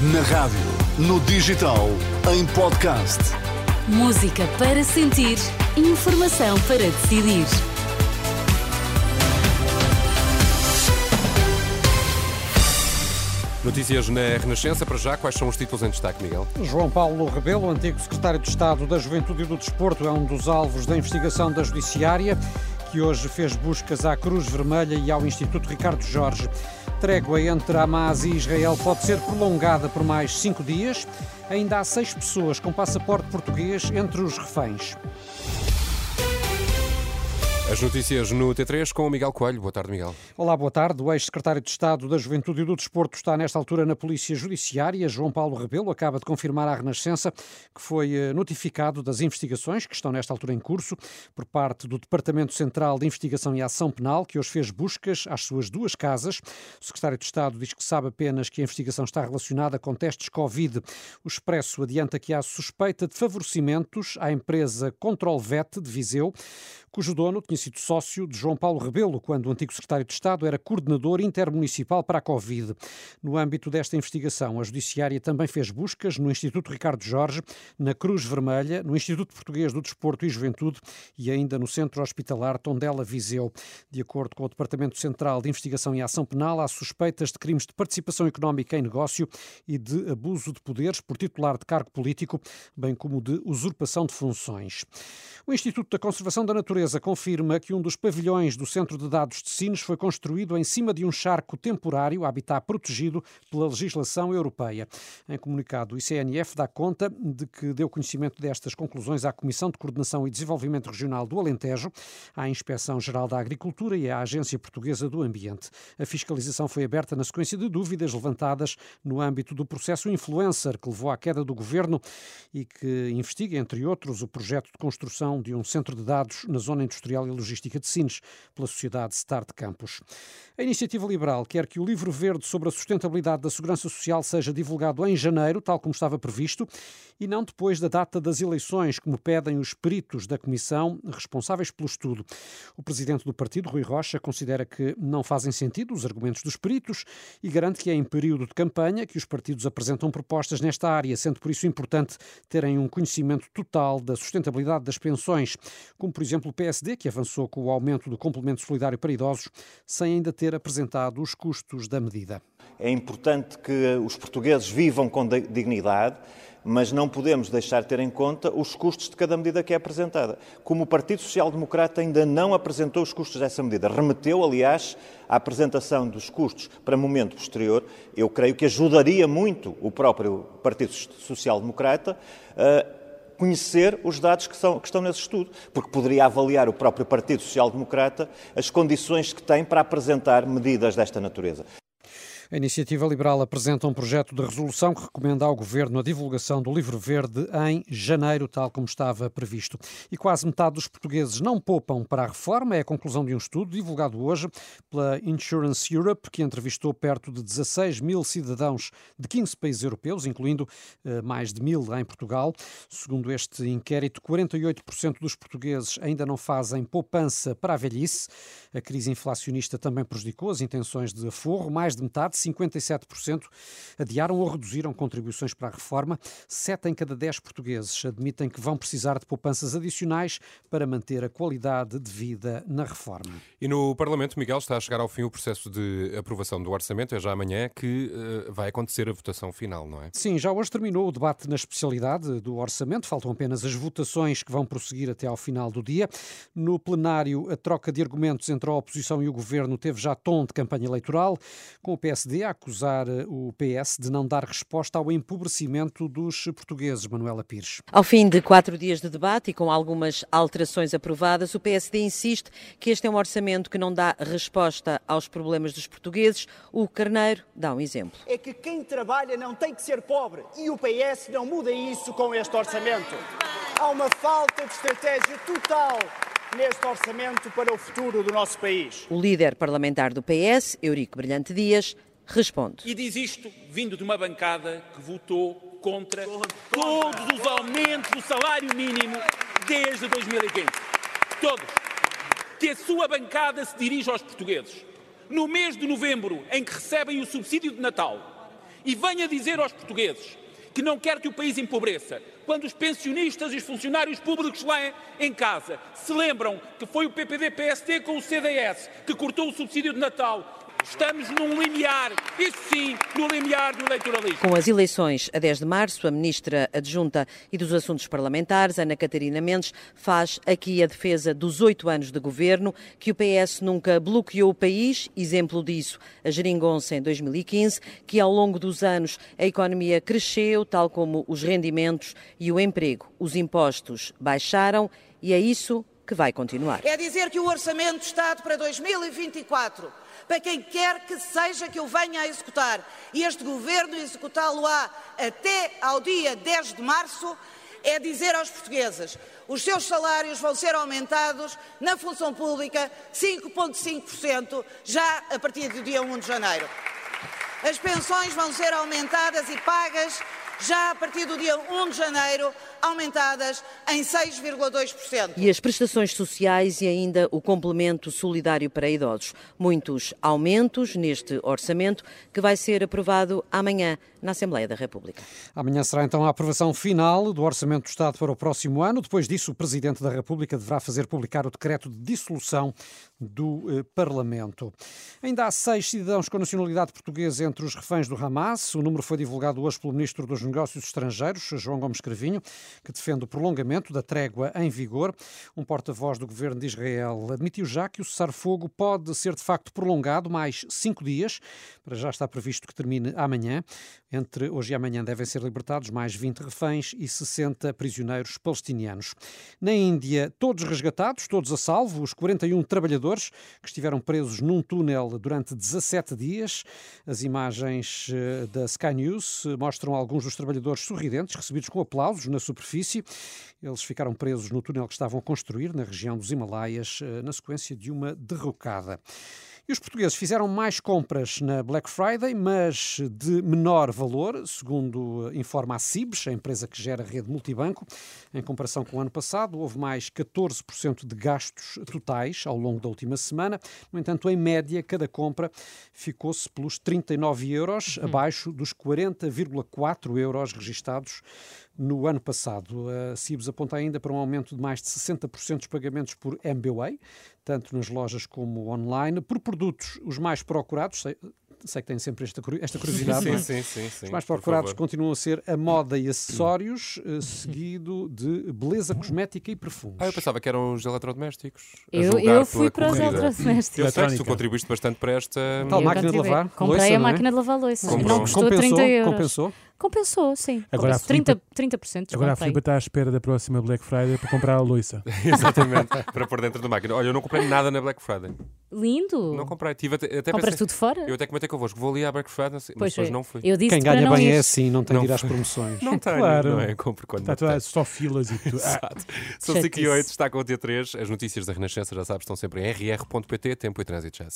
Na rádio, no digital, em podcast. Música para sentir, informação para decidir. Notícias na Renascença, para já, quais são os títulos em destaque, Miguel? João Paulo Rebelo, antigo secretário de Estado da Juventude e do Desporto, é um dos alvos da investigação da Judiciária, que hoje fez buscas à Cruz Vermelha e ao Instituto Ricardo Jorge. Trégua entre Hamas e Israel pode ser prolongada por mais cinco dias. Ainda há seis pessoas com passaporte português entre os reféns. As notícias no T3 com o Miguel Coelho. Boa tarde, Miguel. Olá, boa tarde. O ex-secretário de Estado da Juventude e do Desporto está nesta altura na Polícia Judiciária. João Paulo Rebelo acaba de confirmar à Renascença que foi eh, notificado das investigações que estão nesta altura em curso por parte do Departamento Central de Investigação e Ação Penal, que hoje fez buscas às suas duas casas. O secretário de Estado diz que sabe apenas que a investigação está relacionada com testes Covid. O Expresso adianta que há suspeita de favorecimentos à empresa Controlvet de Viseu, cujo dono sido sócio de João Paulo Rebelo, quando o antigo secretário de Estado era coordenador intermunicipal para a Covid. No âmbito desta investigação, a Judiciária também fez buscas no Instituto Ricardo Jorge, na Cruz Vermelha, no Instituto Português do Desporto e Juventude e ainda no Centro Hospitalar Tondela Viseu. De acordo com o Departamento Central de Investigação e Ação Penal, há suspeitas de crimes de participação económica em negócio e de abuso de poderes por titular de cargo político, bem como de usurpação de funções. O Instituto da Conservação da Natureza confirma que um dos pavilhões do Centro de Dados de Sines foi construído em cima de um charco temporário, habitat protegido pela legislação europeia. Em comunicado, o ICNF dá conta de que deu conhecimento destas conclusões à Comissão de Coordenação e Desenvolvimento Regional do Alentejo, à Inspeção-Geral da Agricultura e à Agência Portuguesa do Ambiente. A fiscalização foi aberta na sequência de dúvidas levantadas no âmbito do processo Influencer, que levou à queda do governo e que investiga, entre outros, o projeto de construção de um centro de dados na zona industrial e logística de Sines, pela sociedade Start Campus. A Iniciativa Liberal quer que o livro verde sobre a sustentabilidade da segurança social seja divulgado em janeiro, tal como estava previsto, e não depois da data das eleições, como pedem os peritos da Comissão responsáveis pelo estudo. O presidente do partido, Rui Rocha, considera que não fazem sentido os argumentos dos peritos e garante que é em período de campanha que os partidos apresentam propostas nesta área, sendo por isso importante terem um conhecimento total da sustentabilidade das pensões, como por exemplo o PSD, que avançou com o aumento do complemento solidário para idosos, sem ainda ter apresentado os custos da medida. É importante que os portugueses vivam com dignidade, mas não podemos deixar de ter em conta os custos de cada medida que é apresentada. Como o Partido Social Democrata ainda não apresentou os custos dessa medida, remeteu, aliás, a apresentação dos custos para momento posterior, eu creio que ajudaria muito o próprio Partido Social Democrata a conhecer os dados que, são, que, estão nesse estudo, porque poderia avaliar o próprio Partido Social Democrata as condições que tem para apresentar medidas desta natureza. A Iniciativa Liberal apresenta um projeto de resolução que recomenda ao Governo a divulgação do Livro Verde em janeiro, tal como estava previsto. E quase metade dos portugueses não poupam para a reforma, é a conclusão de um estudo divulgado hoje pela Insurance Europe, que entrevistou perto de 16 mil cidadãos de 15 países europeus, incluindo eh, mais de mil em Portugal. Segundo este inquérito, 48% dos portugueses ainda não fazem poupança para a velhice. A crise inflacionista também prejudicou as intenções de aforro. Mais de metade, 57% adiaram ou reduziram contribuições para a reforma. Sete em cada dez portugueses admitem que vão precisar de poupanças adicionais para manter a qualidade de vida na reforma. E no Parlamento, Miguel, está a chegar ao fim o processo de aprovação do orçamento. É já amanhã que uh, vai acontecer a votação final, não é? Sim, já hoje terminou o debate na especialidade do orçamento. Faltam apenas as votações que vão prosseguir até ao final do dia. No plenário, a troca de argumentos entre a oposição e o governo teve já tom de campanha eleitoral, com o PSD PSD a acusar eh, o PS de não dar resposta ao empobrecimento dos portugueses. Manuela Pires. Ao fim de quatro dias de debate e com algumas alterações aprovadas, o PSD insiste que este é um orçamento que não dá resposta aos problemas dos portugueses. O Carneiro dá um exemplo. É que quem trabalha não tem que ser pobre e o PS não muda isso com este orçamento. Há uma falta de estratégia total neste orçamento para o futuro do nosso país. O líder parlamentar do PS, Eurico Brilhante Dias, responde. E diz isto vindo de uma bancada que votou contra todos os aumentos do salário mínimo desde 2015. Todos. Que a sua bancada se dirige aos portugueses. No mês de novembro, em que recebem o subsídio de Natal, E venha dizer aos portugueses que não quer que o país empobreça, quando os pensionistas e os funcionários públicos lá em casa se lembram que foi o PPD-PSD com o CDS que cortou o subsídio de Natal Estamos num limiar, isso sim, no limiar do eleitoralismo. Com as eleições a 10 de março, a ministra adjunta e dos Assuntos Parlamentares, Ana Catarina Mendes, faz aqui a defesa dos oito anos de governo, que o PS nunca bloqueou o país, exemplo disso a geringonça em 2015, que ao longo dos anos a economia cresceu, tal como os rendimentos e o emprego. Os impostos baixaram e é isso que vai continuar. É dizer que o Orçamento de Estado para 2024 para quem quer que seja que o venha a executar. E este governo executá-lo-á até ao dia 10 de março, é dizer aos portugueses: os seus salários vão ser aumentados na função pública 5,5% já a partir do dia 1 de janeiro. As pensões vão ser aumentadas e pagas já a partir do dia 1 de janeiro, aumentadas em 6,2%. E as prestações sociais e ainda o complemento solidário para idosos. Muitos aumentos neste orçamento que vai ser aprovado amanhã na Assembleia da República. Amanhã será então a aprovação final do Orçamento do Estado para o próximo ano. Depois disso, o Presidente da República deverá fazer publicar o decreto de dissolução do eh, Parlamento. Ainda há seis cidadãos com nacionalidade portuguesa entre os reféns do Hamas. O número foi divulgado hoje pelo Ministro dos Negócios Estrangeiros, João Gomes Cravinho, que defende o prolongamento da trégua em vigor. Um porta-voz do governo de Israel admitiu já que o cessar-fogo pode ser de facto prolongado mais cinco dias. Para já está previsto que termine amanhã. Entre hoje e amanhã devem ser libertados mais 20 reféns e 60 prisioneiros palestinianos. Na Índia, todos resgatados, todos a salvo, os 41 trabalhadores que estiveram presos num túnel durante 17 dias. As imagens eh, da Sky News mostram alguns dos trabalhadores sorridentes, recebidos com aplausos na superfície. Eles ficaram presos no túnel que estavam a construir na região dos Himalaias, eh, na sequência de uma derrocada. E os portugueses fizeram mais compras na Black Friday, mas de menor valor, segundo informa a Cibes, a empresa que gera a rede multibanco. Em comparação com o ano passado, houve mais 14% de gastos totais ao longo da última semana. No entanto, em média, cada compra ficou-se pelos 39 euros, uhum. abaixo dos 40,4 euros registados no ano passado. A Cibes aponta ainda para um aumento de mais de 60% dos pagamentos por MBWay, tanto nas lojas como online. Por produtos, os mais procurados, sei, sei que tem sempre esta, esta curiosidade. sim, é? sim, sim, sim, Os mais procurados continuam a ser a moda e acessórios, eh, seguido de beleza cosmética e perfumes. Ah, eu pensava que eram os eletrodomésticos. Eu, eu fui para os eletrodomésticos. Eu sei que tu contribuíste bastante para esta. Tal máquina de lavar. Comprei louça, a é? máquina de lavar louça. Comprou. Não custou Compensou? 30 euros. Compensou? Compensou, sim. Agora Compensou. a Filipe- 30%, 30% Agora a. Filipe está à espera da próxima Black Friday para comprar a louça. Exatamente, para pôr dentro da máquina. Olha, eu não comprei nada na Black Friday. Lindo. Não comprei. Tive até, até Compras pensei- tudo fora? Eu até comentei convosco, vou ali à Black Friday, mas Pois depois é. não fui. Eu disse Quem ganha bem ir. é assim, não tem Não de ir às promoções. Não tenho, Claro. não é? Compro quando Está tudo só filas e tudo. Ah, Exato. São 5 e Chatice. 8, está com o T3. As notícias da Renascença, já sabes, estão sempre em rr.pt, tempo e trânsito já.